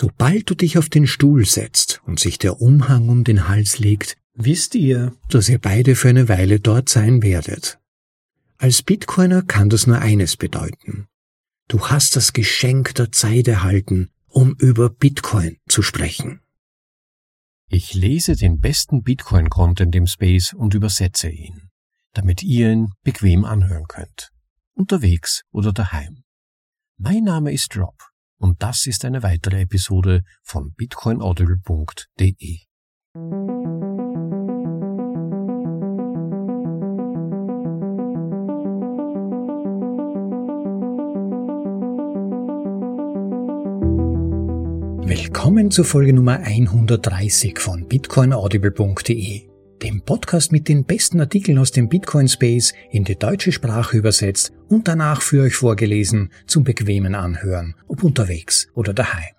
Sobald du dich auf den Stuhl setzt und sich der Umhang um den Hals legt, wisst ihr, dass ihr beide für eine Weile dort sein werdet. Als Bitcoiner kann das nur eines bedeuten. Du hast das Geschenk der Zeit erhalten, um über Bitcoin zu sprechen. Ich lese den besten Bitcoin-Content im Space und übersetze ihn, damit ihr ihn bequem anhören könnt. Unterwegs oder daheim. Mein Name ist Rob und das ist eine weitere Episode von bitcoinaudible.de. Willkommen zur Folge Nummer 130 von bitcoinaudible.de, dem Podcast mit den besten Artikeln aus dem Bitcoin Space in die deutsche Sprache übersetzt und danach für euch vorgelesen zum bequemen Anhören, ob unterwegs oder daheim.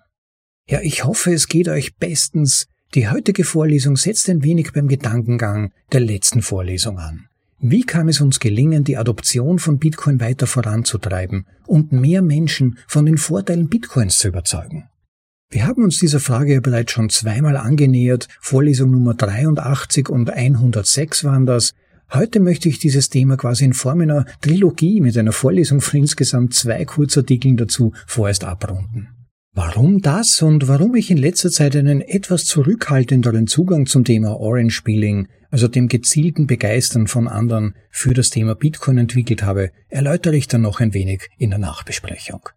Ja, ich hoffe, es geht euch bestens. Die heutige Vorlesung setzt ein wenig beim Gedankengang der letzten Vorlesung an. Wie kann es uns gelingen, die Adoption von Bitcoin weiter voranzutreiben und mehr Menschen von den Vorteilen Bitcoins zu überzeugen? Wir haben uns dieser Frage ja bereits schon zweimal angenähert. Vorlesung Nummer 83 und 106 waren das. Heute möchte ich dieses Thema quasi in Form einer Trilogie mit einer Vorlesung von insgesamt zwei Kurzartikeln dazu vorerst abrunden. Warum das und warum ich in letzter Zeit einen etwas zurückhaltenderen Zugang zum Thema Orange Spieling, also dem gezielten Begeistern von anderen für das Thema Bitcoin entwickelt habe, erläutere ich dann noch ein wenig in der Nachbesprechung.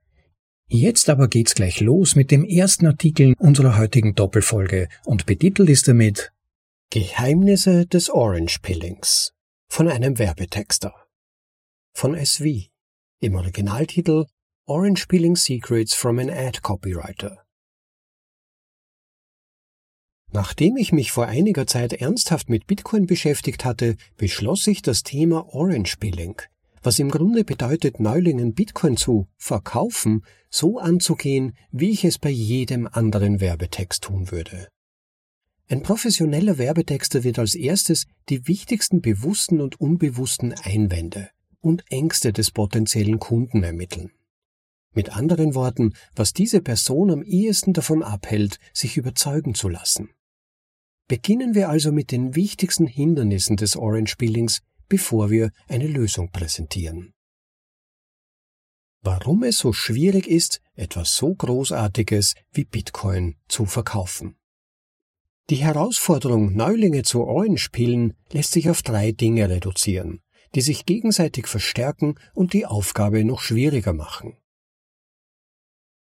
Jetzt aber geht's gleich los mit dem ersten Artikel unserer heutigen Doppelfolge und betitelt ist damit Geheimnisse des Orange Pillings von einem Werbetexter von SV im Originaltitel Orange Peeling Secrets from an Ad Copywriter. Nachdem ich mich vor einiger Zeit ernsthaft mit Bitcoin beschäftigt hatte, beschloss ich das Thema Orange Peeling was im Grunde bedeutet, Neulingen Bitcoin zu verkaufen, so anzugehen, wie ich es bei jedem anderen Werbetext tun würde. Ein professioneller Werbetexter wird als erstes die wichtigsten bewussten und unbewussten Einwände und Ängste des potenziellen Kunden ermitteln. Mit anderen Worten, was diese Person am ehesten davon abhält, sich überzeugen zu lassen. Beginnen wir also mit den wichtigsten Hindernissen des Orange Billings, bevor wir eine Lösung präsentieren. Warum es so schwierig ist, etwas so Großartiges wie Bitcoin zu verkaufen. Die Herausforderung, Neulinge zu Orange-Pillen, lässt sich auf drei Dinge reduzieren, die sich gegenseitig verstärken und die Aufgabe noch schwieriger machen.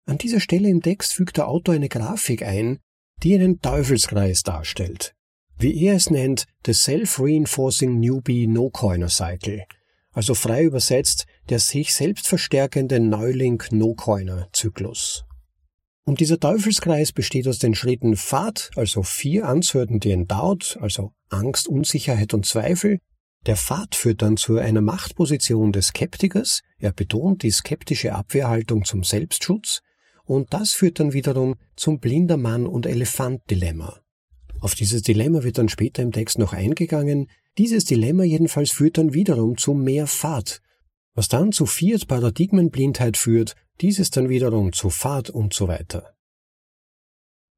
An dieser Stelle im Text fügt der Autor eine Grafik ein, die einen Teufelskreis darstellt, wie er es nennt, the Self-Reinforcing Newbie No-Coiner Cycle, also frei übersetzt der sich selbst verstärkende Neuling No-Coiner Zyklus. Und dieser Teufelskreis besteht aus den Schritten Fahrt, also vier Uncertainty and Doubt, also Angst, Unsicherheit und Zweifel. Der Pfad führt dann zu einer Machtposition des Skeptikers, er betont die skeptische Abwehrhaltung zum Selbstschutz, und das führt dann wiederum zum Blindermann- und Elefant-Dilemma. Auf dieses Dilemma wird dann später im Text noch eingegangen. Dieses Dilemma jedenfalls führt dann wiederum zu mehr Fahrt, was dann zu Fiat Paradigmenblindheit führt, dieses dann wiederum zu Fahrt und so weiter.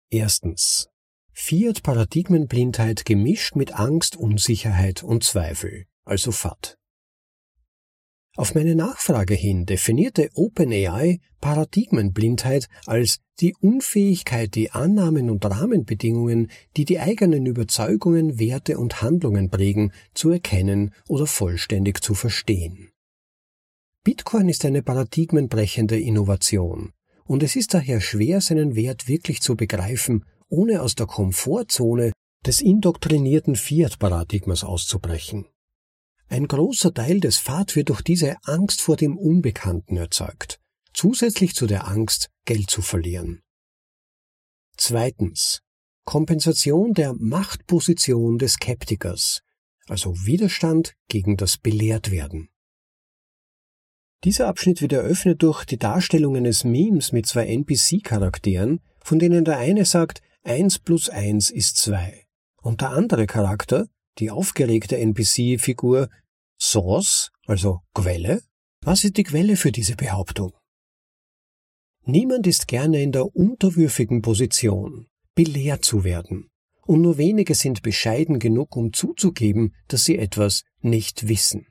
Erstens. Fiat Paradigmenblindheit gemischt mit Angst, Unsicherheit und Zweifel, also Fahrt. Auf meine Nachfrage hin definierte OpenAI Paradigmenblindheit als die Unfähigkeit, die Annahmen und Rahmenbedingungen, die die eigenen Überzeugungen, Werte und Handlungen prägen, zu erkennen oder vollständig zu verstehen. Bitcoin ist eine paradigmenbrechende Innovation, und es ist daher schwer, seinen Wert wirklich zu begreifen, ohne aus der Komfortzone des indoktrinierten Fiat-Paradigmas auszubrechen. Ein großer Teil des Pfad wird durch diese Angst vor dem Unbekannten erzeugt, zusätzlich zu der Angst, Geld zu verlieren. Zweitens. Kompensation der Machtposition des Skeptikers, also Widerstand gegen das Belehrtwerden. Dieser Abschnitt wird eröffnet durch die Darstellung eines Memes mit zwei NPC-Charakteren, von denen der eine sagt, eins plus eins ist zwei, und der andere Charakter, die aufgeregte NPC-Figur, Source, also Quelle? Was ist die Quelle für diese Behauptung? Niemand ist gerne in der unterwürfigen Position, belehrt zu werden, und nur wenige sind bescheiden genug, um zuzugeben, dass sie etwas nicht wissen.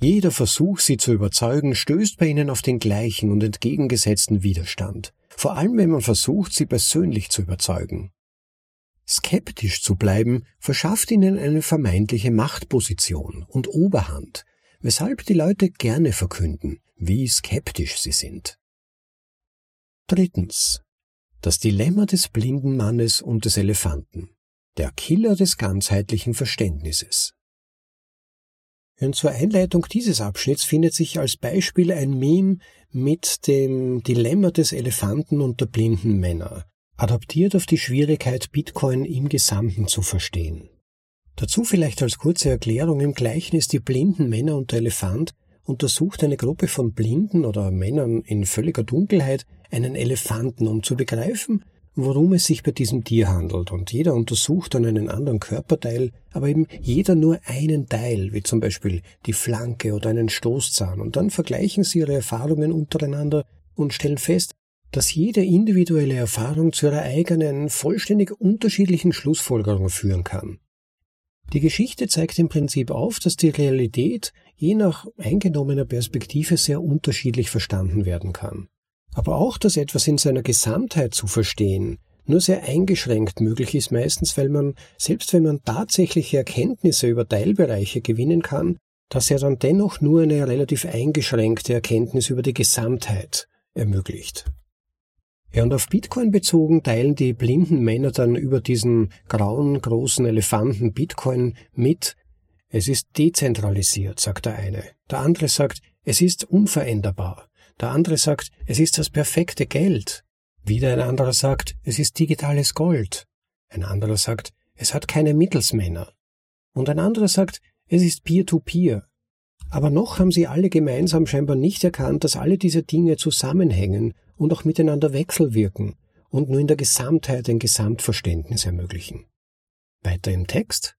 Jeder Versuch, sie zu überzeugen, stößt bei ihnen auf den gleichen und entgegengesetzten Widerstand, vor allem wenn man versucht, sie persönlich zu überzeugen. Skeptisch zu bleiben verschafft ihnen eine vermeintliche Machtposition und Oberhand, weshalb die Leute gerne verkünden, wie skeptisch sie sind. Drittens. Das Dilemma des blinden Mannes und des Elefanten. Der Killer des ganzheitlichen Verständnisses. Und zur Einleitung dieses Abschnitts findet sich als Beispiel ein Meme mit dem Dilemma des Elefanten und der blinden Männer, adaptiert auf die Schwierigkeit, Bitcoin im Gesamten zu verstehen. Dazu vielleicht als kurze Erklärung im Gleichnis die blinden Männer und der Elefant untersucht eine Gruppe von Blinden oder Männern in völliger Dunkelheit einen Elefanten, um zu begreifen, worum es sich bei diesem Tier handelt. Und jeder untersucht dann einen anderen Körperteil, aber eben jeder nur einen Teil, wie zum Beispiel die Flanke oder einen Stoßzahn. Und dann vergleichen sie ihre Erfahrungen untereinander und stellen fest, dass jede individuelle Erfahrung zu ihrer eigenen, vollständig unterschiedlichen Schlussfolgerung führen kann. Die Geschichte zeigt im Prinzip auf, dass die Realität je nach eingenommener Perspektive sehr unterschiedlich verstanden werden kann. Aber auch, dass etwas in seiner Gesamtheit zu verstehen, nur sehr eingeschränkt möglich ist meistens, weil man, selbst wenn man tatsächliche Erkenntnisse über Teilbereiche gewinnen kann, dass er dann dennoch nur eine relativ eingeschränkte Erkenntnis über die Gesamtheit ermöglicht. Ja, und auf Bitcoin bezogen teilen die blinden Männer dann über diesen grauen, großen Elefanten Bitcoin mit. Es ist dezentralisiert, sagt der eine. Der andere sagt, es ist unveränderbar. Der andere sagt, es ist das perfekte Geld. Wieder ein anderer sagt, es ist digitales Gold. Ein anderer sagt, es hat keine Mittelsmänner. Und ein anderer sagt, es ist Peer-to-Peer. -Peer. Aber noch haben sie alle gemeinsam scheinbar nicht erkannt, dass alle diese Dinge zusammenhängen und auch miteinander wechselwirken und nur in der Gesamtheit ein Gesamtverständnis ermöglichen. Weiter im Text.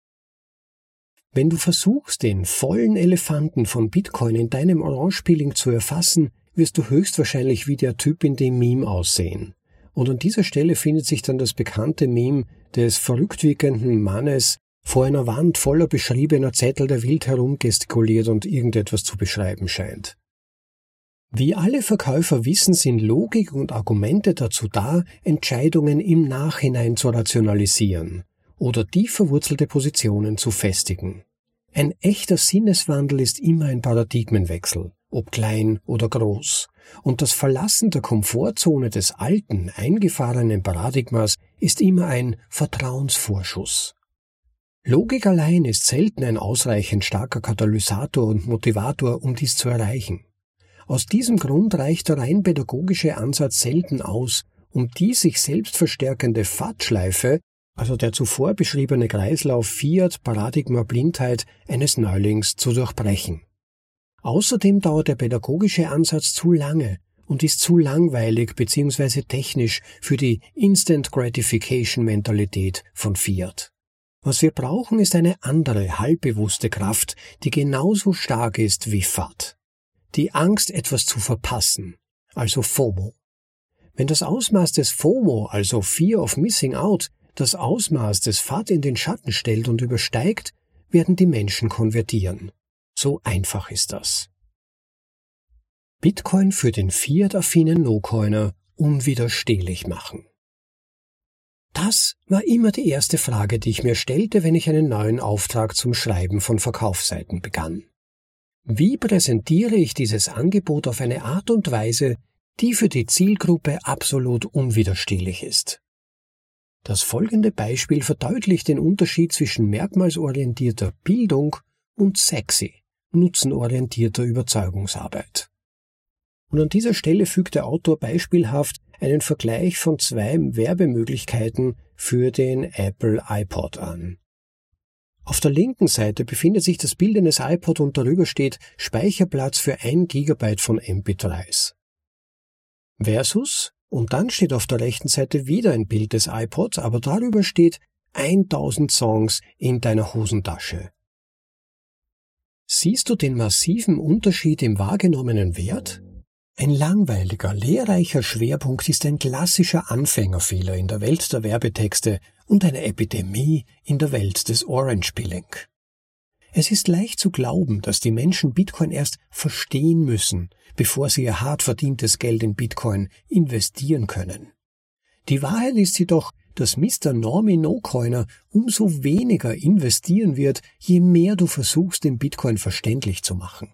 Wenn du versuchst, den vollen Elefanten von Bitcoin in deinem Orange-Peeling zu erfassen, wirst du höchstwahrscheinlich wie der Typ in dem Meme aussehen. Und an dieser Stelle findet sich dann das bekannte Meme des verrückt wirkenden Mannes vor einer Wand voller beschriebener Zettel, der wild herumgestikuliert und irgendetwas zu beschreiben scheint. Wie alle Verkäufer wissen, sind Logik und Argumente dazu da, Entscheidungen im Nachhinein zu rationalisieren oder tief verwurzelte Positionen zu festigen. Ein echter Sinneswandel ist immer ein Paradigmenwechsel, ob klein oder groß, und das Verlassen der Komfortzone des alten, eingefahrenen Paradigmas ist immer ein Vertrauensvorschuss. Logik allein ist selten ein ausreichend starker Katalysator und Motivator, um dies zu erreichen. Aus diesem Grund reicht der rein pädagogische Ansatz selten aus, um die sich selbst verstärkende Fahrtschleife, also der zuvor beschriebene Kreislauf Fiat Paradigma Blindheit eines Neulings zu durchbrechen. Außerdem dauert der pädagogische Ansatz zu lange und ist zu langweilig bzw. technisch für die Instant Gratification Mentalität von Fiat. Was wir brauchen, ist eine andere, halbbewusste Kraft, die genauso stark ist wie FAT die Angst, etwas zu verpassen, also FOMO. Wenn das Ausmaß des FOMO, also Fear of Missing Out, das Ausmaß des FAT in den Schatten stellt und übersteigt, werden die Menschen konvertieren. So einfach ist das. Bitcoin für den Fiat-affinen No-Coiner unwiderstehlich machen. Das war immer die erste Frage, die ich mir stellte, wenn ich einen neuen Auftrag zum Schreiben von Verkaufsseiten begann. Wie präsentiere ich dieses Angebot auf eine Art und Weise, die für die Zielgruppe absolut unwiderstehlich ist? Das folgende Beispiel verdeutlicht den Unterschied zwischen merkmalsorientierter Bildung und sexy, nutzenorientierter Überzeugungsarbeit. Und an dieser Stelle fügt der Autor beispielhaft einen Vergleich von zwei Werbemöglichkeiten für den Apple iPod an. Auf der linken Seite befindet sich das Bild eines iPod und darüber steht Speicherplatz für ein Gigabyte von MP3s. Versus, und dann steht auf der rechten Seite wieder ein Bild des iPods, aber darüber steht 1000 Songs in deiner Hosentasche. Siehst du den massiven Unterschied im wahrgenommenen Wert? Ein langweiliger, lehrreicher Schwerpunkt ist ein klassischer Anfängerfehler in der Welt der Werbetexte und eine Epidemie in der Welt des Orange Pilling. Es ist leicht zu glauben, dass die Menschen Bitcoin erst verstehen müssen, bevor sie ihr hart verdientes Geld in Bitcoin investieren können. Die Wahrheit ist jedoch, dass Mr. Normie No-Coiner umso weniger investieren wird, je mehr du versuchst, den Bitcoin verständlich zu machen.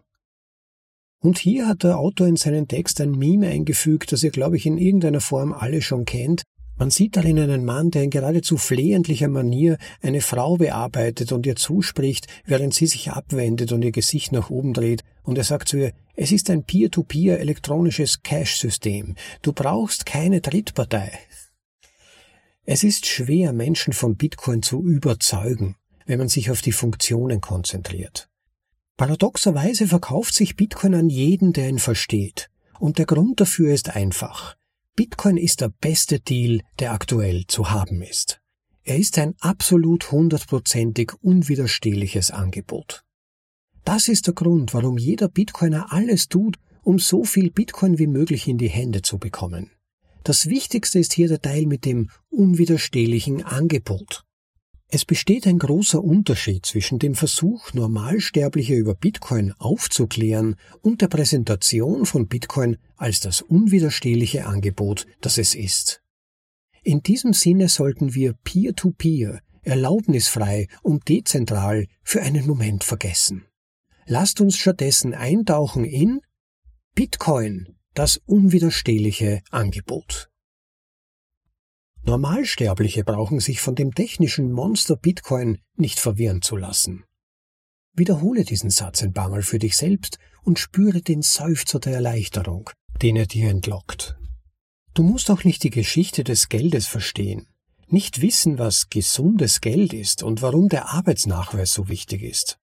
Und hier hat der Autor in seinen Text ein Meme eingefügt, das ihr, glaube ich, in irgendeiner Form alle schon kennt. Man sieht darin einen Mann, der in geradezu flehentlicher Manier eine Frau bearbeitet und ihr zuspricht, während sie sich abwendet und ihr Gesicht nach oben dreht, und er sagt zu ihr, es ist ein Peer-to-Peer elektronisches Cash-System. Du brauchst keine Drittpartei. Es ist schwer, Menschen von Bitcoin zu überzeugen, wenn man sich auf die Funktionen konzentriert. Paradoxerweise verkauft sich Bitcoin an jeden, der ihn versteht. Und der Grund dafür ist einfach. Bitcoin ist der beste Deal, der aktuell zu haben ist. Er ist ein absolut hundertprozentig unwiderstehliches Angebot. Das ist der Grund, warum jeder Bitcoiner alles tut, um so viel Bitcoin wie möglich in die Hände zu bekommen. Das Wichtigste ist hier der Teil mit dem unwiderstehlichen Angebot. Es besteht ein großer Unterschied zwischen dem Versuch, Normalsterbliche über Bitcoin aufzuklären und der Präsentation von Bitcoin als das unwiderstehliche Angebot, das es ist. In diesem Sinne sollten wir peer-to-peer, -peer, erlaubnisfrei und dezentral für einen Moment vergessen. Lasst uns stattdessen eintauchen in Bitcoin, das unwiderstehliche Angebot. Normalsterbliche brauchen sich von dem technischen Monster Bitcoin nicht verwirren zu lassen. Wiederhole diesen Satz ein paar Mal für dich selbst und spüre den Seufzer der Erleichterung, den er dir entlockt. Du musst auch nicht die Geschichte des Geldes verstehen, nicht wissen, was gesundes Geld ist und warum der Arbeitsnachweis so wichtig ist.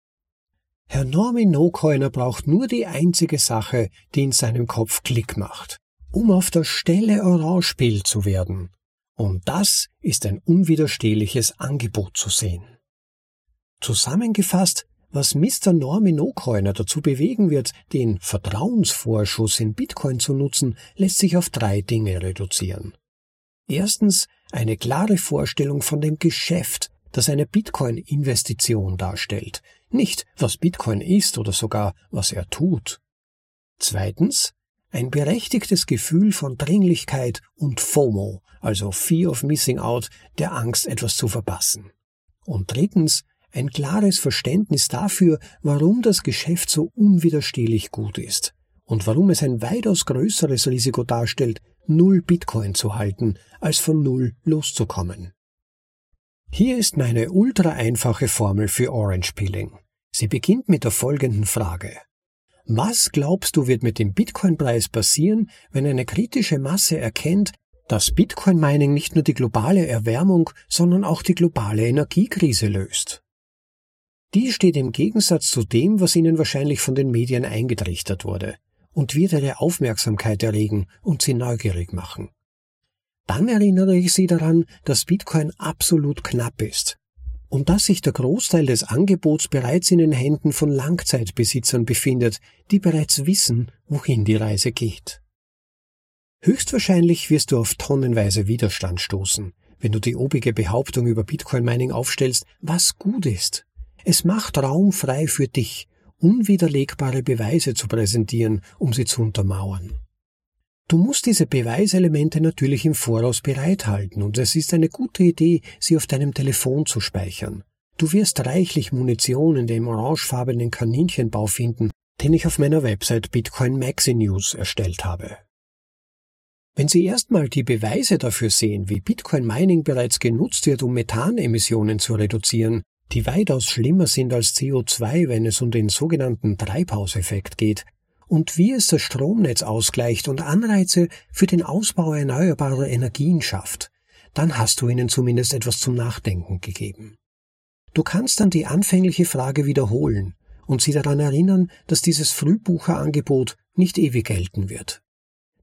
Herr Norman No-Coiner braucht nur die einzige Sache, die in seinem Kopf Klick macht, um auf der Stelle Orangepill zu werden. Und das ist ein unwiderstehliches Angebot zu sehen. Zusammengefasst, was Mr. Norman No-Coiner dazu bewegen wird, den Vertrauensvorschuss in Bitcoin zu nutzen, lässt sich auf drei Dinge reduzieren. Erstens eine klare Vorstellung von dem Geschäft, das eine Bitcoin-Investition darstellt, nicht was Bitcoin ist oder sogar was er tut. Zweitens, ein berechtigtes Gefühl von Dringlichkeit und FOMO, also Fear of Missing Out, der Angst, etwas zu verpassen. Und drittens, ein klares Verständnis dafür, warum das Geschäft so unwiderstehlich gut ist und warum es ein weitaus größeres Risiko darstellt, null Bitcoin zu halten, als von null loszukommen. Hier ist meine ultra einfache Formel für Orange Peeling. Sie beginnt mit der folgenden Frage. Was glaubst du wird mit dem Bitcoin-Preis passieren, wenn eine kritische Masse erkennt, dass Bitcoin-Mining nicht nur die globale Erwärmung, sondern auch die globale Energiekrise löst? Die steht im Gegensatz zu dem, was ihnen wahrscheinlich von den Medien eingetrichtert wurde und wird ihre Aufmerksamkeit erregen und sie neugierig machen. Dann erinnere ich Sie daran, dass Bitcoin absolut knapp ist und dass sich der Großteil des Angebots bereits in den Händen von Langzeitbesitzern befindet, die bereits wissen, wohin die Reise geht. Höchstwahrscheinlich wirst du auf tonnenweise Widerstand stoßen, wenn du die obige Behauptung über Bitcoin Mining aufstellst, was gut ist. Es macht Raum frei für dich, unwiderlegbare Beweise zu präsentieren, um sie zu untermauern. Du musst diese Beweiselemente natürlich im Voraus bereithalten und es ist eine gute Idee, sie auf deinem Telefon zu speichern. Du wirst reichlich Munition in dem orangefarbenen Kaninchenbau finden, den ich auf meiner Website Bitcoin Maxi News erstellt habe. Wenn Sie erstmal die Beweise dafür sehen, wie Bitcoin Mining bereits genutzt wird, um Methanemissionen zu reduzieren, die weitaus schlimmer sind als CO2, wenn es um den sogenannten Treibhauseffekt geht, und wie es das Stromnetz ausgleicht und Anreize für den Ausbau erneuerbarer Energien schafft, dann hast du ihnen zumindest etwas zum Nachdenken gegeben. Du kannst dann die anfängliche Frage wiederholen und sie daran erinnern, dass dieses Frühbucherangebot nicht ewig gelten wird.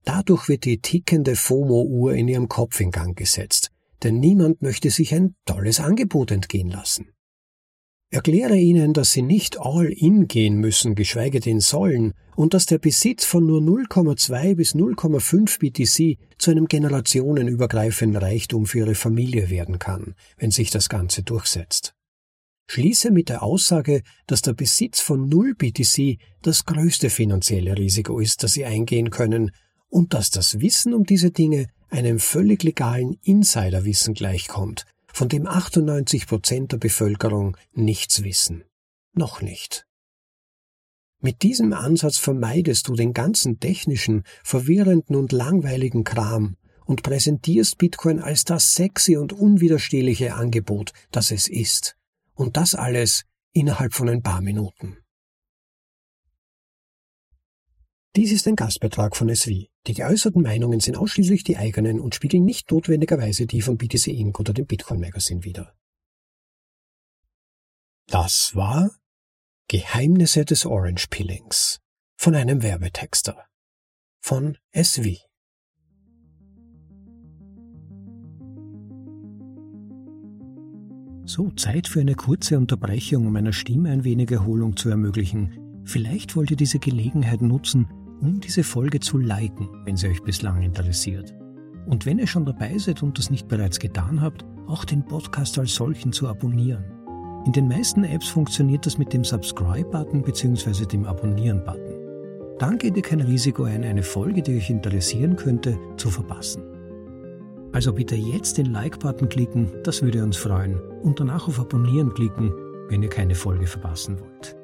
Dadurch wird die tickende FOMO-Uhr in ihrem Kopf in Gang gesetzt, denn niemand möchte sich ein tolles Angebot entgehen lassen. Erkläre ihnen, dass sie nicht all in gehen müssen, geschweige denn sollen, und dass der Besitz von nur 0,2 bis 0,5 BTC zu einem generationenübergreifenden Reichtum für ihre Familie werden kann, wenn sich das Ganze durchsetzt. Schließe mit der Aussage, dass der Besitz von 0 BTC das größte finanzielle Risiko ist, das sie eingehen können, und dass das Wissen um diese Dinge einem völlig legalen Insiderwissen gleichkommt, von dem 98 Prozent der Bevölkerung nichts wissen. Noch nicht. Mit diesem Ansatz vermeidest du den ganzen technischen, verwirrenden und langweiligen Kram und präsentierst Bitcoin als das sexy und unwiderstehliche Angebot, das es ist. Und das alles innerhalb von ein paar Minuten. Dies ist ein Gastbeitrag von SW. Die geäußerten Meinungen sind ausschließlich die eigenen und spiegeln nicht notwendigerweise die von BTC Inc. oder dem Bitcoin Magazine wider. Das war Geheimnisse des Orange Pillings von einem Werbetexter von SW. So, Zeit für eine kurze Unterbrechung, um meiner Stimme ein wenig Erholung zu ermöglichen. Vielleicht wollt ihr diese Gelegenheit nutzen, um diese Folge zu liken, wenn sie euch bislang interessiert. Und wenn ihr schon dabei seid und das nicht bereits getan habt, auch den Podcast als solchen zu abonnieren. In den meisten Apps funktioniert das mit dem Subscribe-Button bzw. dem Abonnieren-Button. Dann geht ihr kein Risiko ein, eine Folge, die euch interessieren könnte, zu verpassen. Also bitte jetzt den Like-Button klicken, das würde uns freuen, und danach auf Abonnieren klicken, wenn ihr keine Folge verpassen wollt.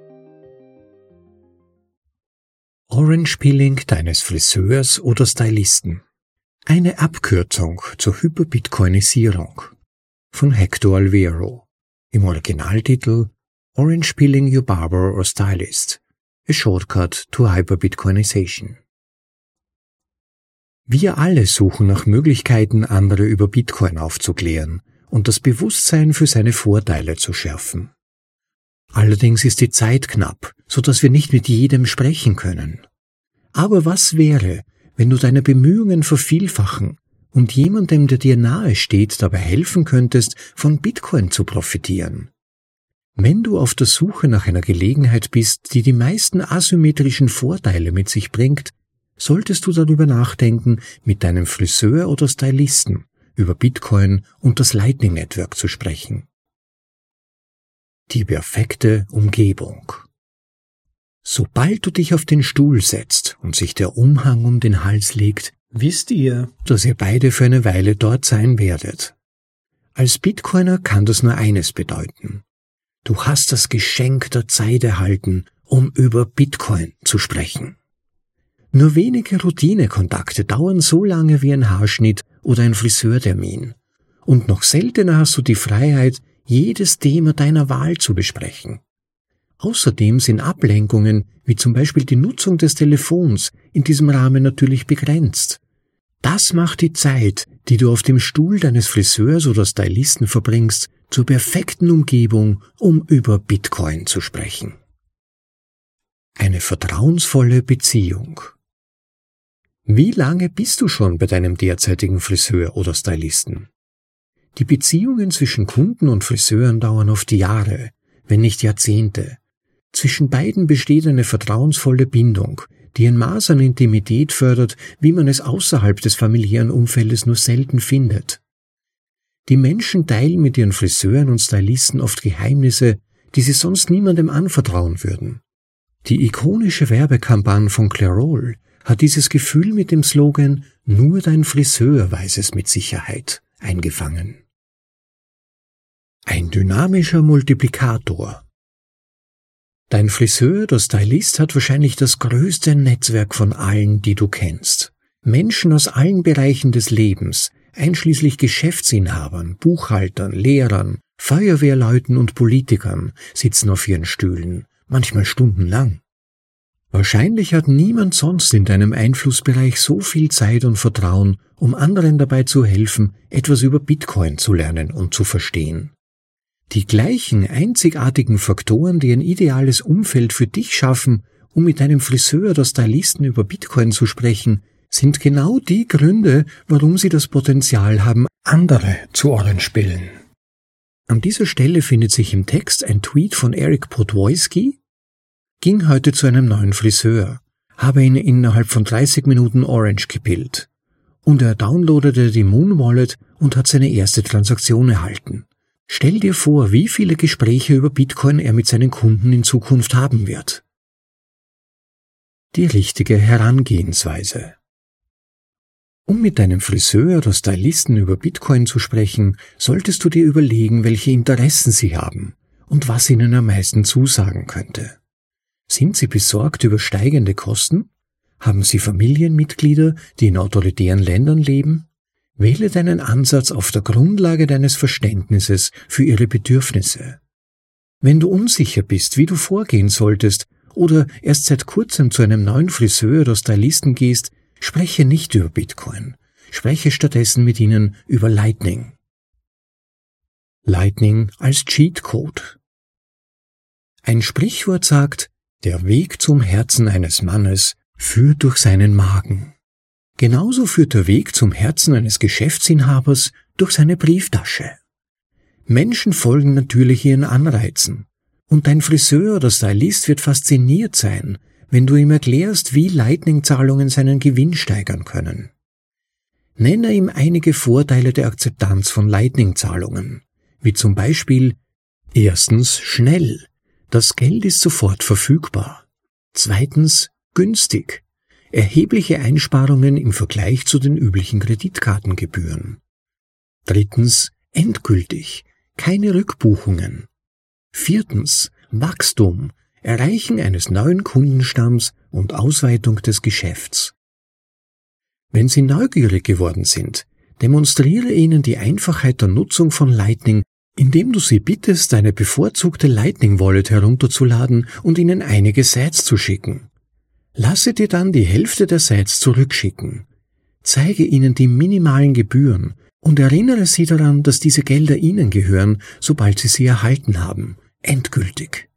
Orange Peeling deines Friseurs oder Stylisten. Eine Abkürzung zur Hyperbitcoinisierung von Hector Alvero. Im Originaltitel Orange Peeling Your Barber or Stylist. A Shortcut to Hyperbitcoinization. Wir alle suchen nach Möglichkeiten, andere über Bitcoin aufzuklären und das Bewusstsein für seine Vorteile zu schärfen. Allerdings ist die Zeit knapp, so dass wir nicht mit jedem sprechen können. Aber was wäre, wenn du deine Bemühungen vervielfachen und jemandem, der dir nahe steht, dabei helfen könntest, von Bitcoin zu profitieren? Wenn du auf der Suche nach einer Gelegenheit bist, die die meisten asymmetrischen Vorteile mit sich bringt, solltest du darüber nachdenken, mit deinem Friseur oder Stylisten über Bitcoin und das Lightning Network zu sprechen. Die perfekte Umgebung. Sobald du dich auf den Stuhl setzt und sich der Umhang um den Hals legt, wisst ihr, dass ihr beide für eine Weile dort sein werdet. Als Bitcoiner kann das nur eines bedeuten. Du hast das Geschenk der Zeit erhalten, um über Bitcoin zu sprechen. Nur wenige Routinekontakte dauern so lange wie ein Haarschnitt oder ein Friseurtermin. Und noch seltener hast du die Freiheit, jedes Thema deiner Wahl zu besprechen. Außerdem sind Ablenkungen, wie zum Beispiel die Nutzung des Telefons, in diesem Rahmen natürlich begrenzt. Das macht die Zeit, die du auf dem Stuhl deines Friseurs oder Stylisten verbringst, zur perfekten Umgebung, um über Bitcoin zu sprechen. Eine vertrauensvolle Beziehung. Wie lange bist du schon bei deinem derzeitigen Friseur oder Stylisten? Die Beziehungen zwischen Kunden und Friseuren dauern oft Jahre, wenn nicht Jahrzehnte. Zwischen beiden besteht eine vertrauensvolle Bindung, die ein Maß an Intimität fördert, wie man es außerhalb des familiären Umfeldes nur selten findet. Die Menschen teilen mit ihren Friseuren und Stylisten oft Geheimnisse, die sie sonst niemandem anvertrauen würden. Die ikonische Werbekampagne von Clairol hat dieses Gefühl mit dem Slogan Nur dein Friseur weiß es mit Sicherheit eingefangen. Ein dynamischer Multiplikator Dein Friseur oder Stylist hat wahrscheinlich das größte Netzwerk von allen, die du kennst. Menschen aus allen Bereichen des Lebens, einschließlich Geschäftsinhabern, Buchhaltern, Lehrern, Feuerwehrleuten und Politikern, sitzen auf ihren Stühlen, manchmal stundenlang. Wahrscheinlich hat niemand sonst in deinem Einflussbereich so viel Zeit und Vertrauen, um anderen dabei zu helfen, etwas über Bitcoin zu lernen und zu verstehen. Die gleichen einzigartigen Faktoren, die ein ideales Umfeld für dich schaffen, um mit deinem Friseur oder Stylisten über Bitcoin zu sprechen, sind genau die Gründe, warum sie das Potenzial haben, andere zu bilden. An dieser Stelle findet sich im Text ein Tweet von Eric Podwojski, ging heute zu einem neuen Friseur, habe ihn innerhalb von 30 Minuten Orange gepillt. Und er downloadete die Moon Wallet und hat seine erste Transaktion erhalten. Stell dir vor, wie viele Gespräche über Bitcoin er mit seinen Kunden in Zukunft haben wird. Die richtige Herangehensweise. Um mit deinem Friseur oder Stylisten über Bitcoin zu sprechen, solltest du dir überlegen, welche Interessen sie haben und was ihnen am meisten zusagen könnte. Sind sie besorgt über steigende Kosten? Haben sie Familienmitglieder, die in autoritären Ländern leben? Wähle deinen Ansatz auf der Grundlage deines Verständnisses für ihre Bedürfnisse. Wenn du unsicher bist, wie du vorgehen solltest, oder erst seit kurzem zu einem neuen Friseur oder Stylisten gehst, Spreche nicht über Bitcoin, spreche stattdessen mit ihnen über Lightning. Lightning als Cheatcode. Ein Sprichwort sagt, der Weg zum Herzen eines Mannes führt durch seinen Magen. Genauso führt der Weg zum Herzen eines Geschäftsinhabers durch seine Brieftasche. Menschen folgen natürlich ihren Anreizen, und dein Friseur oder Stylist wird fasziniert sein, wenn du ihm erklärst, wie Lightning-Zahlungen seinen Gewinn steigern können. Nenne ihm einige Vorteile der Akzeptanz von Lightning-Zahlungen, wie zum Beispiel erstens schnell, das Geld ist sofort verfügbar. Zweitens günstig, erhebliche Einsparungen im Vergleich zu den üblichen Kreditkartengebühren. Drittens endgültig, keine Rückbuchungen. Viertens Wachstum, Erreichen eines neuen Kundenstamms und Ausweitung des Geschäfts. Wenn Sie neugierig geworden sind, demonstriere Ihnen die Einfachheit der Nutzung von Lightning, indem du sie bittest, deine bevorzugte Lightning Wallet herunterzuladen und ihnen einige Sites zu schicken. Lasse dir dann die Hälfte der Sites zurückschicken. Zeige ihnen die minimalen Gebühren und erinnere sie daran, dass diese Gelder ihnen gehören, sobald sie sie erhalten haben. Endgültig.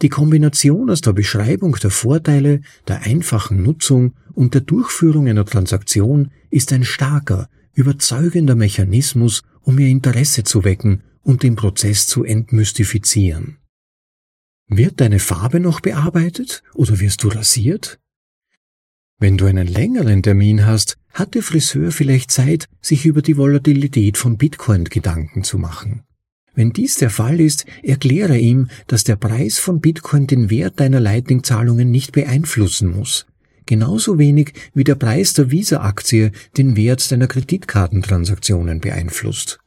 Die Kombination aus der Beschreibung der Vorteile, der einfachen Nutzung und der Durchführung einer Transaktion ist ein starker, überzeugender Mechanismus, um ihr Interesse zu wecken und den Prozess zu entmystifizieren. Wird deine Farbe noch bearbeitet oder wirst du rasiert? Wenn du einen längeren Termin hast, hat der Friseur vielleicht Zeit, sich über die Volatilität von Bitcoin Gedanken zu machen. Wenn dies der Fall ist, erkläre ihm, dass der Preis von Bitcoin den Wert deiner Lightning-Zahlungen nicht beeinflussen muss. Genauso wenig wie der Preis der Visa-Aktie den Wert deiner Kreditkartentransaktionen beeinflusst.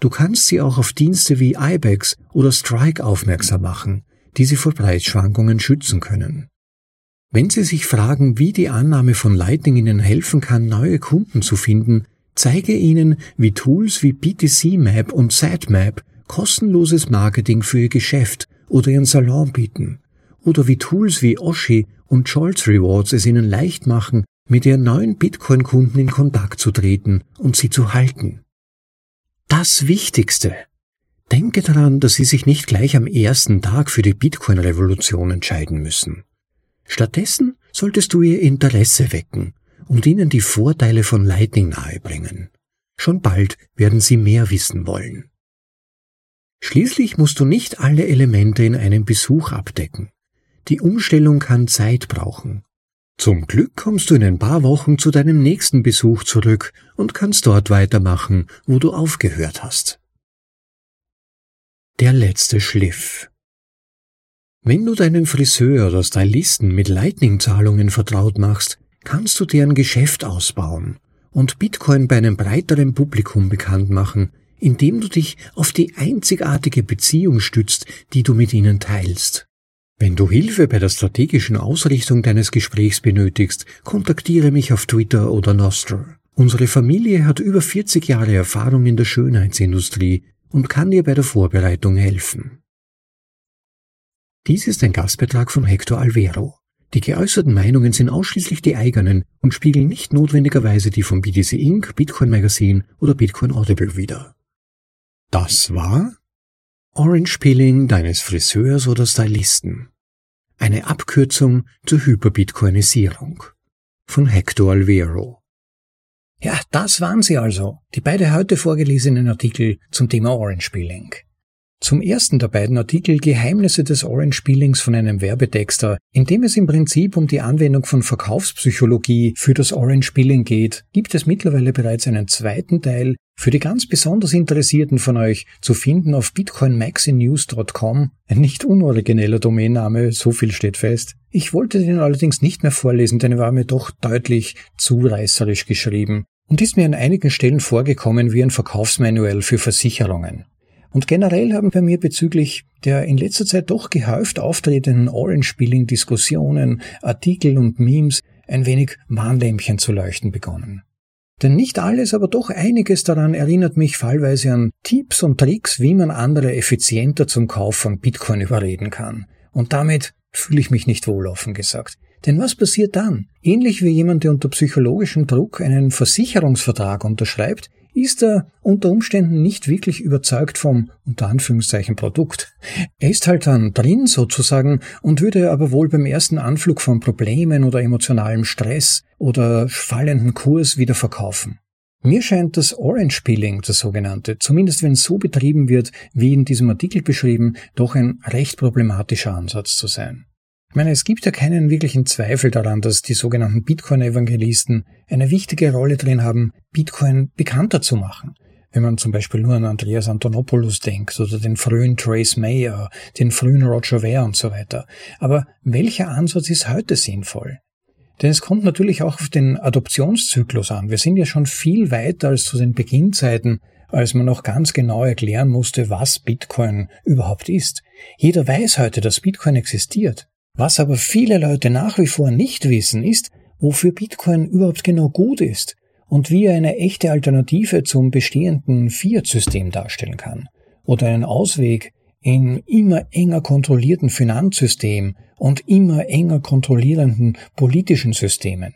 Du kannst sie auch auf Dienste wie IBEX oder Strike aufmerksam machen, die sie vor Preisschwankungen schützen können. Wenn Sie sich fragen, wie die Annahme von Lightning Ihnen helfen kann, neue Kunden zu finden, zeige Ihnen, wie Tools wie BTC Map und Sitemap kostenloses Marketing für Ihr Geschäft oder Ihren Salon bieten oder wie Tools wie Oshi und Scholz Rewards es Ihnen leicht machen, mit Ihren neuen Bitcoin-Kunden in Kontakt zu treten und sie zu halten. Das Wichtigste. Denke daran, dass Sie sich nicht gleich am ersten Tag für die Bitcoin-Revolution entscheiden müssen. Stattdessen solltest du Ihr Interesse wecken und Ihnen die Vorteile von Lightning nahebringen. Schon bald werden Sie mehr wissen wollen. Schließlich musst du nicht alle Elemente in einem Besuch abdecken. Die Umstellung kann Zeit brauchen. Zum Glück kommst du in ein paar Wochen zu deinem nächsten Besuch zurück und kannst dort weitermachen, wo du aufgehört hast. Der letzte Schliff. Wenn du deinen Friseur oder Stylisten mit Lightning-Zahlungen vertraut machst, kannst du deren Geschäft ausbauen und Bitcoin bei einem breiteren Publikum bekannt machen, indem du dich auf die einzigartige Beziehung stützt, die du mit ihnen teilst. Wenn du Hilfe bei der strategischen Ausrichtung deines Gesprächs benötigst, kontaktiere mich auf Twitter oder Nostr. Unsere Familie hat über 40 Jahre Erfahrung in der Schönheitsindustrie und kann dir bei der Vorbereitung helfen. Dies ist ein Gastbeitrag von Hector Alvero. Die geäußerten Meinungen sind ausschließlich die eigenen und spiegeln nicht notwendigerweise die von BTC Inc., Bitcoin Magazine oder Bitcoin Audible wider. Das war Orange Peeling deines Friseurs oder Stylisten. Eine Abkürzung zur Hyperbitcoinisierung von Hector Alvero. Ja, das waren sie also, die beide heute vorgelesenen Artikel zum Thema Orange Peeling. Zum ersten der beiden Artikel Geheimnisse des Orange Peelings von einem Werbetexter, in dem es im Prinzip um die Anwendung von Verkaufspsychologie für das Orange Peeling geht, gibt es mittlerweile bereits einen zweiten Teil, für die ganz besonders Interessierten von euch zu finden auf bitcoinmaxinews.com, ein nicht unorigineller Domainname, so viel steht fest. Ich wollte den allerdings nicht mehr vorlesen, denn er war mir doch deutlich zu reißerisch geschrieben und ist mir an einigen Stellen vorgekommen wie ein Verkaufsmanual für Versicherungen. Und generell haben bei mir bezüglich der in letzter Zeit doch gehäuft auftretenden Orange-Spilling-Diskussionen, Artikel und Memes ein wenig Warnlämpchen zu leuchten begonnen. Denn nicht alles, aber doch einiges daran erinnert mich fallweise an Tipps und Tricks, wie man andere effizienter zum Kauf von Bitcoin überreden kann. Und damit fühle ich mich nicht wohl offen gesagt. Denn was passiert dann? Ähnlich wie jemand, der unter psychologischem Druck einen Versicherungsvertrag unterschreibt, ist er unter Umständen nicht wirklich überzeugt vom unter Anführungszeichen Produkt. Er ist halt dann drin sozusagen und würde aber wohl beim ersten Anflug von Problemen oder emotionalem Stress oder fallenden Kurs wieder verkaufen. Mir scheint das Orange Peeling, das sogenannte, zumindest wenn es so betrieben wird, wie in diesem Artikel beschrieben, doch ein recht problematischer Ansatz zu sein. Ich meine, es gibt ja keinen wirklichen Zweifel daran, dass die sogenannten Bitcoin-Evangelisten eine wichtige Rolle drin haben, Bitcoin bekannter zu machen. Wenn man zum Beispiel nur an Andreas Antonopoulos denkt oder den frühen Trace Mayer, den frühen Roger Ver und so weiter. Aber welcher Ansatz ist heute sinnvoll? Denn es kommt natürlich auch auf den Adoptionszyklus an. Wir sind ja schon viel weiter als zu den Beginnzeiten, als man noch ganz genau erklären musste, was Bitcoin überhaupt ist. Jeder weiß heute, dass Bitcoin existiert. Was aber viele Leute nach wie vor nicht wissen, ist, wofür Bitcoin überhaupt genau gut ist und wie er eine echte Alternative zum bestehenden Fiat-System darstellen kann oder einen Ausweg in immer enger kontrollierten Finanzsystem und immer enger kontrollierenden politischen Systemen.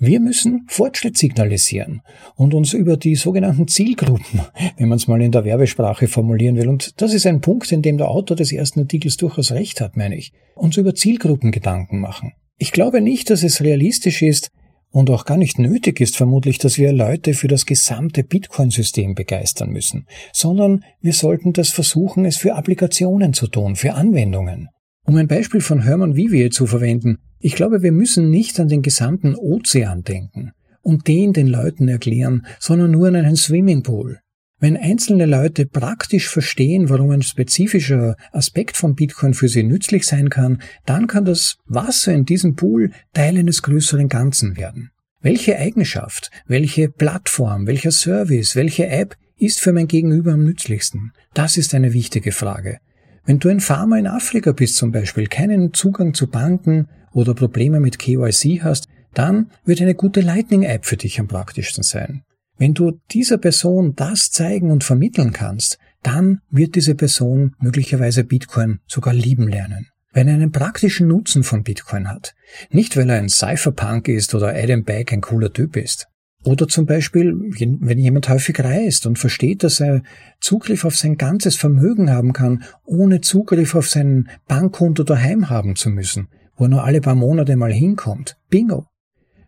Wir müssen Fortschritt signalisieren und uns über die sogenannten Zielgruppen, wenn man es mal in der Werbesprache formulieren will, und das ist ein Punkt, in dem der Autor des ersten Artikels durchaus recht hat, meine ich, uns über Zielgruppen Gedanken machen. Ich glaube nicht, dass es realistisch ist und auch gar nicht nötig ist vermutlich, dass wir Leute für das gesamte Bitcoin-System begeistern müssen, sondern wir sollten das versuchen, es für Applikationen zu tun, für Anwendungen. Um ein Beispiel von Hermann Vivier zu verwenden, ich glaube, wir müssen nicht an den gesamten Ozean denken und den den Leuten erklären, sondern nur an einen Swimmingpool. Wenn einzelne Leute praktisch verstehen, warum ein spezifischer Aspekt von Bitcoin für sie nützlich sein kann, dann kann das Wasser in diesem Pool Teil eines größeren Ganzen werden. Welche Eigenschaft, welche Plattform, welcher Service, welche App ist für mein Gegenüber am nützlichsten? Das ist eine wichtige Frage. Wenn du ein Farmer in Afrika bist zum Beispiel, keinen Zugang zu Banken oder Probleme mit KYC hast, dann wird eine gute Lightning-App für dich am praktischsten sein. Wenn du dieser Person das zeigen und vermitteln kannst, dann wird diese Person möglicherweise Bitcoin sogar lieben lernen. Wenn er einen praktischen Nutzen von Bitcoin hat. Nicht weil er ein Cypherpunk ist oder Adam Back ein cooler Typ ist. Oder zum Beispiel, wenn jemand häufig reist und versteht, dass er Zugriff auf sein ganzes Vermögen haben kann, ohne Zugriff auf sein Bankkonto daheim haben zu müssen, wo er nur alle paar Monate mal hinkommt. Bingo!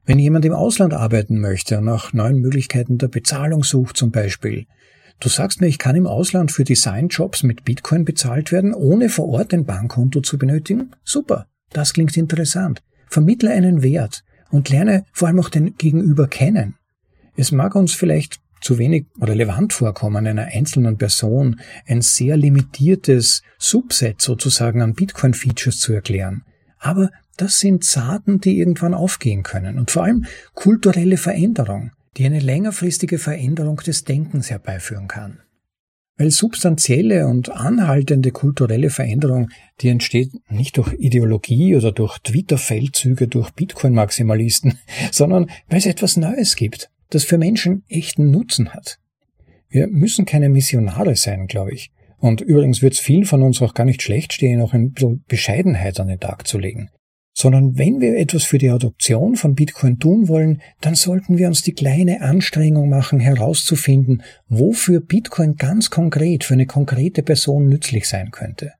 Wenn jemand im Ausland arbeiten möchte und nach neuen Möglichkeiten der Bezahlung sucht zum Beispiel, du sagst mir, ich kann im Ausland für Designjobs mit Bitcoin bezahlt werden, ohne vor Ort ein Bankkonto zu benötigen? Super, das klingt interessant. Vermittle einen Wert und lerne vor allem auch den Gegenüber kennen. Es mag uns vielleicht zu wenig relevant vorkommen, einer einzelnen Person ein sehr limitiertes Subset sozusagen an Bitcoin-Features zu erklären. Aber das sind Saaten, die irgendwann aufgehen können. Und vor allem kulturelle Veränderung, die eine längerfristige Veränderung des Denkens herbeiführen kann. Weil substanzielle und anhaltende kulturelle Veränderung, die entsteht nicht durch Ideologie oder durch Twitter-Feldzüge durch Bitcoin-Maximalisten, sondern weil es etwas Neues gibt das für Menschen echten Nutzen hat. Wir müssen keine Missionare sein, glaube ich. Und übrigens wird es vielen von uns auch gar nicht schlecht stehen, auch ein bisschen Bescheidenheit an den Tag zu legen. Sondern wenn wir etwas für die Adoption von Bitcoin tun wollen, dann sollten wir uns die kleine Anstrengung machen, herauszufinden, wofür Bitcoin ganz konkret für eine konkrete Person nützlich sein könnte.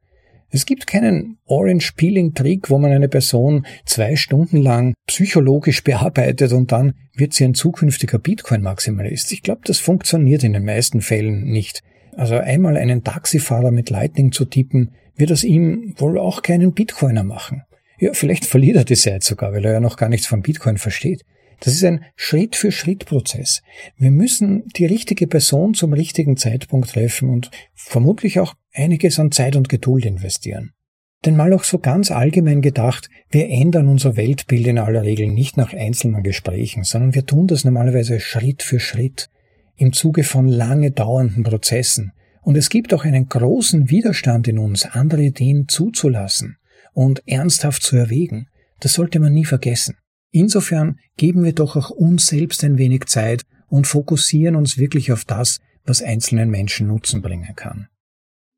Es gibt keinen Orange-Peeling-Trick, wo man eine Person zwei Stunden lang psychologisch bearbeitet und dann wird sie ein zukünftiger Bitcoin-Maximalist. Ich glaube, das funktioniert in den meisten Fällen nicht. Also einmal einen Taxifahrer mit Lightning zu tippen, wird aus ihm wohl auch keinen Bitcoiner machen. Ja, vielleicht verliert er die Zeit sogar, weil er ja noch gar nichts von Bitcoin versteht. Das ist ein Schritt-für-Schritt-Prozess. Wir müssen die richtige Person zum richtigen Zeitpunkt treffen und vermutlich auch einiges an Zeit und Geduld investieren. Denn mal auch so ganz allgemein gedacht, wir ändern unser Weltbild in aller Regel nicht nach einzelnen Gesprächen, sondern wir tun das normalerweise Schritt für Schritt, im Zuge von lange dauernden Prozessen. Und es gibt auch einen großen Widerstand in uns, andere Ideen zuzulassen und ernsthaft zu erwägen. Das sollte man nie vergessen. Insofern geben wir doch auch uns selbst ein wenig Zeit und fokussieren uns wirklich auf das, was einzelnen Menschen Nutzen bringen kann.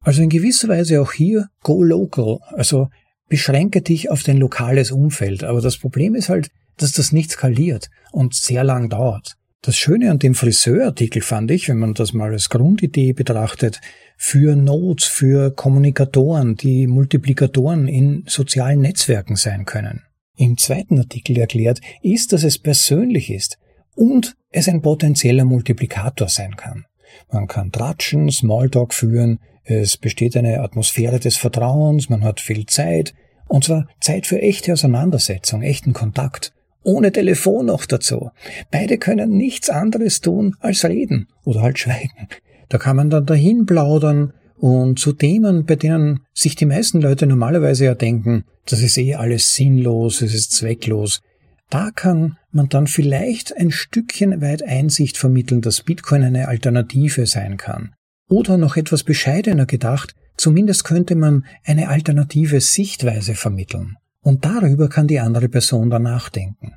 Also in gewisser Weise auch hier go local, also beschränke dich auf dein lokales Umfeld. Aber das Problem ist halt, dass das nicht skaliert und sehr lang dauert. Das Schöne an dem Friseurartikel fand ich, wenn man das mal als Grundidee betrachtet, für Notes, für Kommunikatoren, die Multiplikatoren in sozialen Netzwerken sein können im zweiten Artikel erklärt, ist, dass es persönlich ist und es ein potenzieller Multiplikator sein kann. Man kann tratschen, Smalltalk führen, es besteht eine Atmosphäre des Vertrauens, man hat viel Zeit, und zwar Zeit für echte Auseinandersetzung, echten Kontakt, ohne Telefon noch dazu. Beide können nichts anderes tun als reden oder halt schweigen. Da kann man dann dahin plaudern, und zu Themen, bei denen sich die meisten Leute normalerweise ja denken, das ist eh alles sinnlos, es ist zwecklos, da kann man dann vielleicht ein Stückchen weit Einsicht vermitteln, dass Bitcoin eine Alternative sein kann. Oder noch etwas bescheidener gedacht, zumindest könnte man eine alternative Sichtweise vermitteln. Und darüber kann die andere Person dann nachdenken.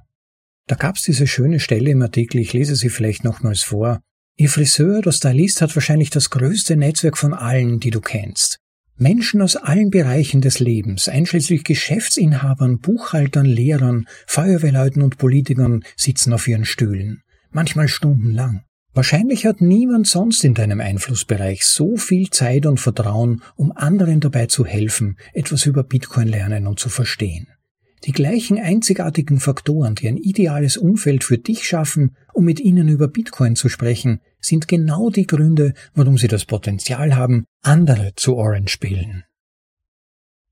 Da gab's diese schöne Stelle im Artikel, ich lese sie vielleicht nochmals vor. Ihr Friseur oder Stylist hat wahrscheinlich das größte Netzwerk von allen, die du kennst. Menschen aus allen Bereichen des Lebens, einschließlich Geschäftsinhabern, Buchhaltern, Lehrern, Feuerwehrleuten und Politikern, sitzen auf ihren Stühlen, manchmal stundenlang. Wahrscheinlich hat niemand sonst in deinem Einflussbereich so viel Zeit und Vertrauen, um anderen dabei zu helfen, etwas über Bitcoin lernen und zu verstehen. Die gleichen einzigartigen Faktoren, die ein ideales Umfeld für dich schaffen, um mit ihnen über Bitcoin zu sprechen, sind genau die Gründe, warum sie das Potenzial haben, andere zu Orange spielen.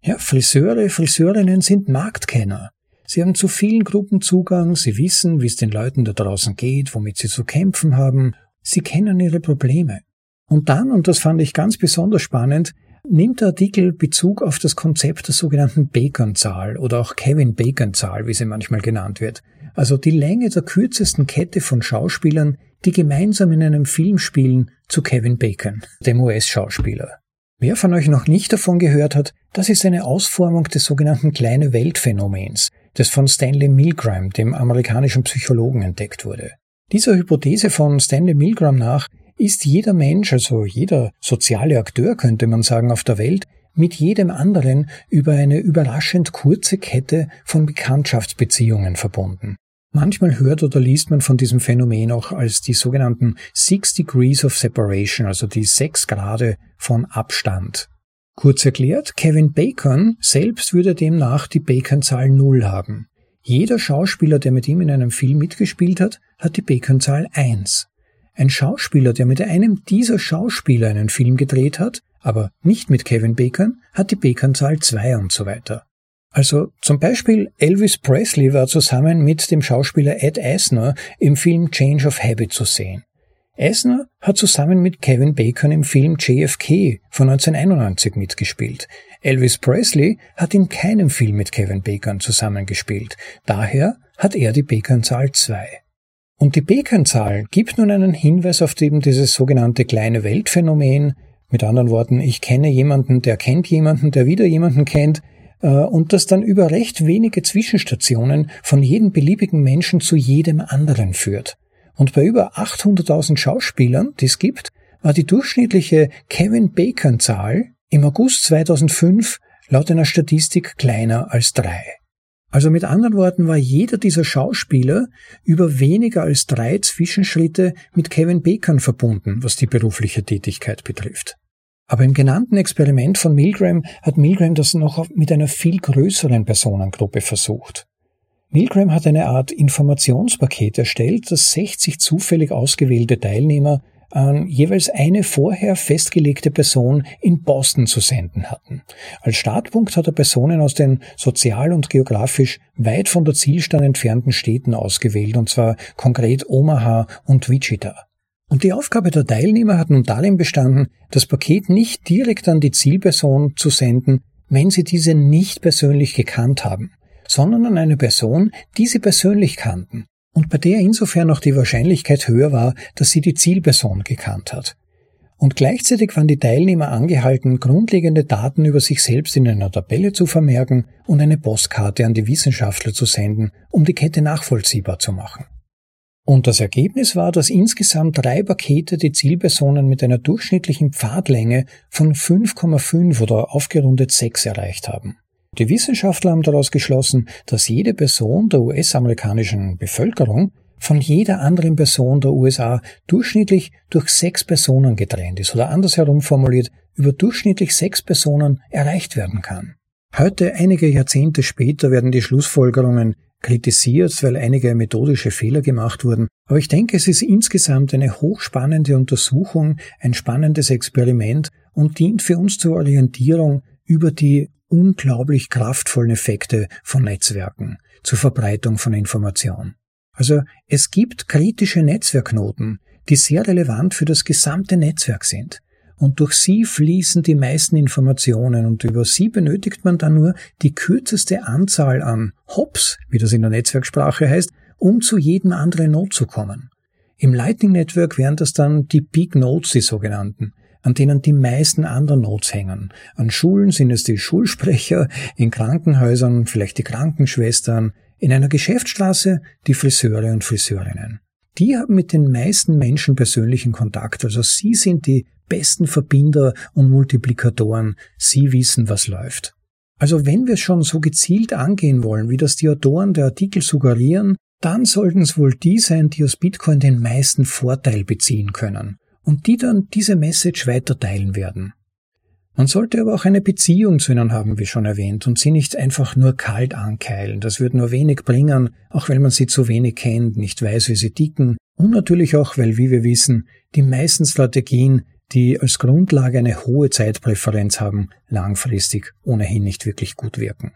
Ja, Friseure, Friseurinnen sind Marktkenner. Sie haben zu vielen Gruppen Zugang, sie wissen, wie es den Leuten da draußen geht, womit sie zu kämpfen haben, sie kennen ihre Probleme. Und dann, und das fand ich ganz besonders spannend, nimmt der Artikel Bezug auf das Konzept der sogenannten Bacon-Zahl oder auch Kevin-Bacon-Zahl, wie sie manchmal genannt wird. Also die Länge der kürzesten Kette von Schauspielern, die gemeinsam in einem Film spielen, zu Kevin Bacon, dem US-Schauspieler. Wer von euch noch nicht davon gehört hat, das ist eine Ausformung des sogenannten kleine Weltphänomens, das von Stanley Milgram, dem amerikanischen Psychologen, entdeckt wurde. Dieser Hypothese von Stanley Milgram nach ist jeder Mensch, also jeder soziale Akteur könnte man sagen, auf der Welt, mit jedem anderen über eine überraschend kurze Kette von Bekanntschaftsbeziehungen verbunden. Manchmal hört oder liest man von diesem Phänomen auch als die sogenannten Six Degrees of Separation, also die sechs Grade von Abstand. Kurz erklärt, Kevin Bacon selbst würde demnach die Bacon-Zahl Null haben. Jeder Schauspieler, der mit ihm in einem Film mitgespielt hat, hat die Bacon-Zahl 1. Ein Schauspieler, der mit einem dieser Schauspieler einen Film gedreht hat, aber nicht mit Kevin Bacon, hat die Bacon-Zahl 2 und so weiter. Also zum Beispiel Elvis Presley war zusammen mit dem Schauspieler Ed Asner im Film Change of Habit zu sehen. Asner hat zusammen mit Kevin Bacon im Film JFK von 1991 mitgespielt. Elvis Presley hat in keinem Film mit Kevin Bacon zusammengespielt. Daher hat er die Bacon-Zahl 2. Und die Bacon-Zahl gibt nun einen Hinweis auf eben dieses sogenannte kleine Weltphänomen. Mit anderen Worten, ich kenne jemanden, der kennt jemanden, der wieder jemanden kennt, äh, und das dann über recht wenige Zwischenstationen von jedem beliebigen Menschen zu jedem anderen führt. Und bei über 800.000 Schauspielern, die es gibt, war die durchschnittliche Kevin Bacon-Zahl im August 2005 laut einer Statistik kleiner als drei. Also mit anderen Worten war jeder dieser Schauspieler über weniger als drei Zwischenschritte mit Kevin Bacon verbunden, was die berufliche Tätigkeit betrifft. Aber im genannten Experiment von Milgram hat Milgram das noch mit einer viel größeren Personengruppe versucht. Milgram hat eine Art Informationspaket erstellt, das 60 zufällig ausgewählte Teilnehmer an jeweils eine vorher festgelegte Person in Boston zu senden hatten. Als Startpunkt hat er Personen aus den sozial und geografisch weit von der Zielstand entfernten Städten ausgewählt, und zwar konkret Omaha und Wichita. Und die Aufgabe der Teilnehmer hat nun darin bestanden, das Paket nicht direkt an die Zielperson zu senden, wenn sie diese nicht persönlich gekannt haben, sondern an eine Person, die sie persönlich kannten und bei der insofern auch die Wahrscheinlichkeit höher war, dass sie die Zielperson gekannt hat. Und gleichzeitig waren die Teilnehmer angehalten, grundlegende Daten über sich selbst in einer Tabelle zu vermerken und eine Postkarte an die Wissenschaftler zu senden, um die Kette nachvollziehbar zu machen. Und das Ergebnis war, dass insgesamt drei Pakete die Zielpersonen mit einer durchschnittlichen Pfadlänge von 5,5 oder aufgerundet 6 erreicht haben. Die Wissenschaftler haben daraus geschlossen, dass jede Person der US-amerikanischen Bevölkerung von jeder anderen Person der USA durchschnittlich durch sechs Personen getrennt ist oder andersherum formuliert über durchschnittlich sechs Personen erreicht werden kann. Heute, einige Jahrzehnte später, werden die Schlussfolgerungen kritisiert, weil einige methodische Fehler gemacht wurden. Aber ich denke, es ist insgesamt eine hochspannende Untersuchung, ein spannendes Experiment und dient für uns zur Orientierung über die unglaublich kraftvollen Effekte von Netzwerken zur Verbreitung von Information. Also es gibt kritische Netzwerknoten, die sehr relevant für das gesamte Netzwerk sind und durch sie fließen die meisten Informationen und über sie benötigt man dann nur die kürzeste Anzahl an Hops, wie das in der Netzwerksprache heißt, um zu jedem anderen Node zu kommen. Im Lightning Network wären das dann die Big Nodes, die sogenannten, an denen die meisten anderen Nodes hängen. An Schulen sind es die Schulsprecher, in Krankenhäusern vielleicht die Krankenschwestern, in einer Geschäftsstraße die Friseure und Friseurinnen. Die haben mit den meisten Menschen persönlichen Kontakt, also sie sind die besten Verbinder und Multiplikatoren. Sie wissen, was läuft. Also wenn wir schon so gezielt angehen wollen, wie das die Autoren der Artikel suggerieren, dann sollten es wohl die sein, die aus Bitcoin den meisten Vorteil beziehen können und die dann diese Message weiter teilen werden. Man sollte aber auch eine Beziehung zu ihnen haben, wie schon erwähnt, und sie nicht einfach nur kalt ankeilen. Das wird nur wenig bringen, auch weil man sie zu wenig kennt, nicht weiß, wie sie ticken, und natürlich auch, weil, wie wir wissen, die meisten Strategien die als Grundlage eine hohe Zeitpräferenz haben, langfristig ohnehin nicht wirklich gut wirken.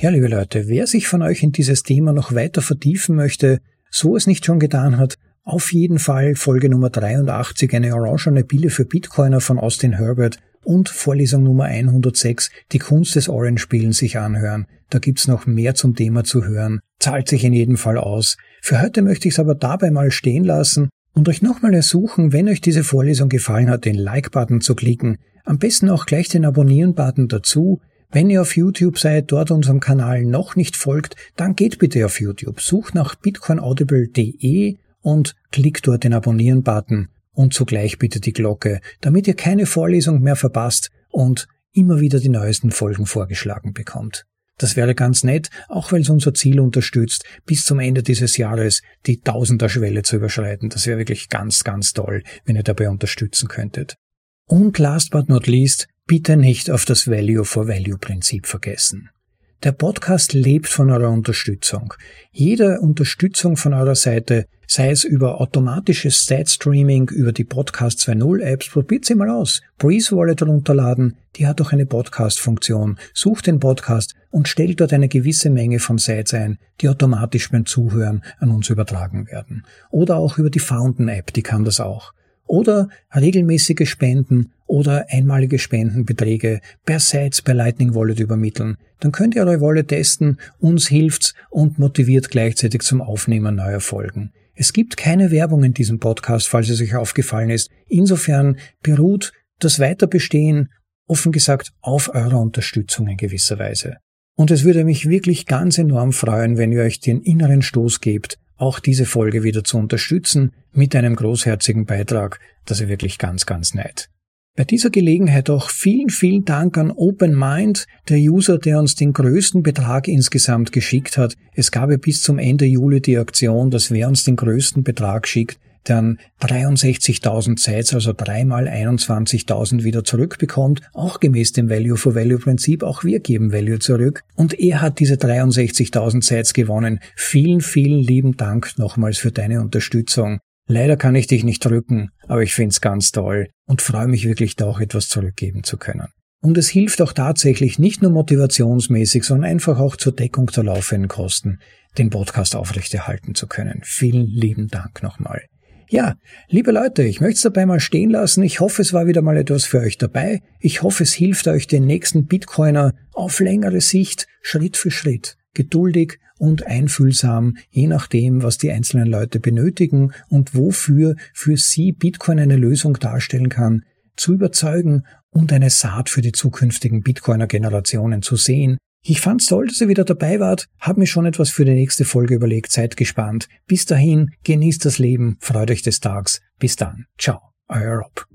Ja, liebe Leute, wer sich von euch in dieses Thema noch weiter vertiefen möchte, so es nicht schon getan hat, auf jeden Fall Folge Nummer 83, eine orangene Pille für Bitcoiner von Austin Herbert und Vorlesung Nummer 106, die Kunst des Orange-Spielen sich anhören. Da gibt's noch mehr zum Thema zu hören. Zahlt sich in jedem Fall aus. Für heute möchte ich es aber dabei mal stehen lassen und euch nochmal ersuchen, wenn euch diese Vorlesung gefallen hat, den Like-Button zu klicken, am besten auch gleich den Abonnieren-Button dazu. Wenn ihr auf YouTube seid, dort unserem Kanal noch nicht folgt, dann geht bitte auf YouTube, sucht nach bitcoinaudible.de und klickt dort den Abonnieren-Button und zugleich bitte die Glocke, damit ihr keine Vorlesung mehr verpasst und immer wieder die neuesten Folgen vorgeschlagen bekommt. Das wäre ganz nett, auch weil es unser Ziel unterstützt, bis zum Ende dieses Jahres die Tausender-Schwelle zu überschreiten. Das wäre wirklich ganz, ganz toll, wenn ihr dabei unterstützen könntet. Und last but not least, bitte nicht auf das Value for Value Prinzip vergessen. Der Podcast lebt von eurer Unterstützung. Jede Unterstützung von eurer Seite, sei es über automatisches Stat-Streaming, über die Podcast 2.0 Apps, probiert sie mal aus. Breeze Wallet runterladen, die hat auch eine Podcast-Funktion. Sucht den Podcast und stellt dort eine gewisse Menge von Sites ein, die automatisch beim Zuhören an uns übertragen werden. Oder auch über die Fountain App, die kann das auch oder regelmäßige Spenden oder einmalige Spendenbeträge per Sites per Lightning Wallet übermitteln. Dann könnt ihr eure Wallet testen, uns hilft's und motiviert gleichzeitig zum Aufnehmen neuer Folgen. Es gibt keine Werbung in diesem Podcast, falls es euch aufgefallen ist. Insofern beruht das Weiterbestehen, offen gesagt, auf eurer Unterstützung in gewisser Weise. Und es würde mich wirklich ganz enorm freuen, wenn ihr euch den inneren Stoß gebt, auch diese Folge wieder zu unterstützen mit einem großherzigen Beitrag. Das ist wirklich ganz, ganz nett. Bei dieser Gelegenheit auch vielen, vielen Dank an Open Mind, der User, der uns den größten Betrag insgesamt geschickt hat. Es gab ja bis zum Ende Juli die Aktion, dass wer uns den größten Betrag schickt, dann 63.000 Sites, also dreimal 21.000 wieder zurückbekommt, auch gemäß dem Value-for-Value-Prinzip, auch wir geben Value zurück. Und er hat diese 63.000 Sites gewonnen. Vielen, vielen lieben Dank nochmals für deine Unterstützung. Leider kann ich dich nicht drücken, aber ich find's ganz toll und freue mich wirklich da auch etwas zurückgeben zu können. Und es hilft auch tatsächlich nicht nur motivationsmäßig, sondern einfach auch zur Deckung der laufenden Kosten, den Podcast aufrechterhalten zu können. Vielen lieben Dank nochmal. Ja, liebe Leute, ich möchte es dabei mal stehen lassen. Ich hoffe, es war wieder mal etwas für euch dabei. Ich hoffe, es hilft euch, den nächsten Bitcoiner auf längere Sicht, Schritt für Schritt, geduldig und einfühlsam, je nachdem, was die einzelnen Leute benötigen und wofür für sie Bitcoin eine Lösung darstellen kann, zu überzeugen und eine Saat für die zukünftigen Bitcoiner-Generationen zu sehen, ich fand's toll, dass ihr wieder dabei wart, hab mir schon etwas für die nächste Folge überlegt, seid gespannt. Bis dahin, genießt das Leben, freut euch des Tags. Bis dann. Ciao, euer Rob.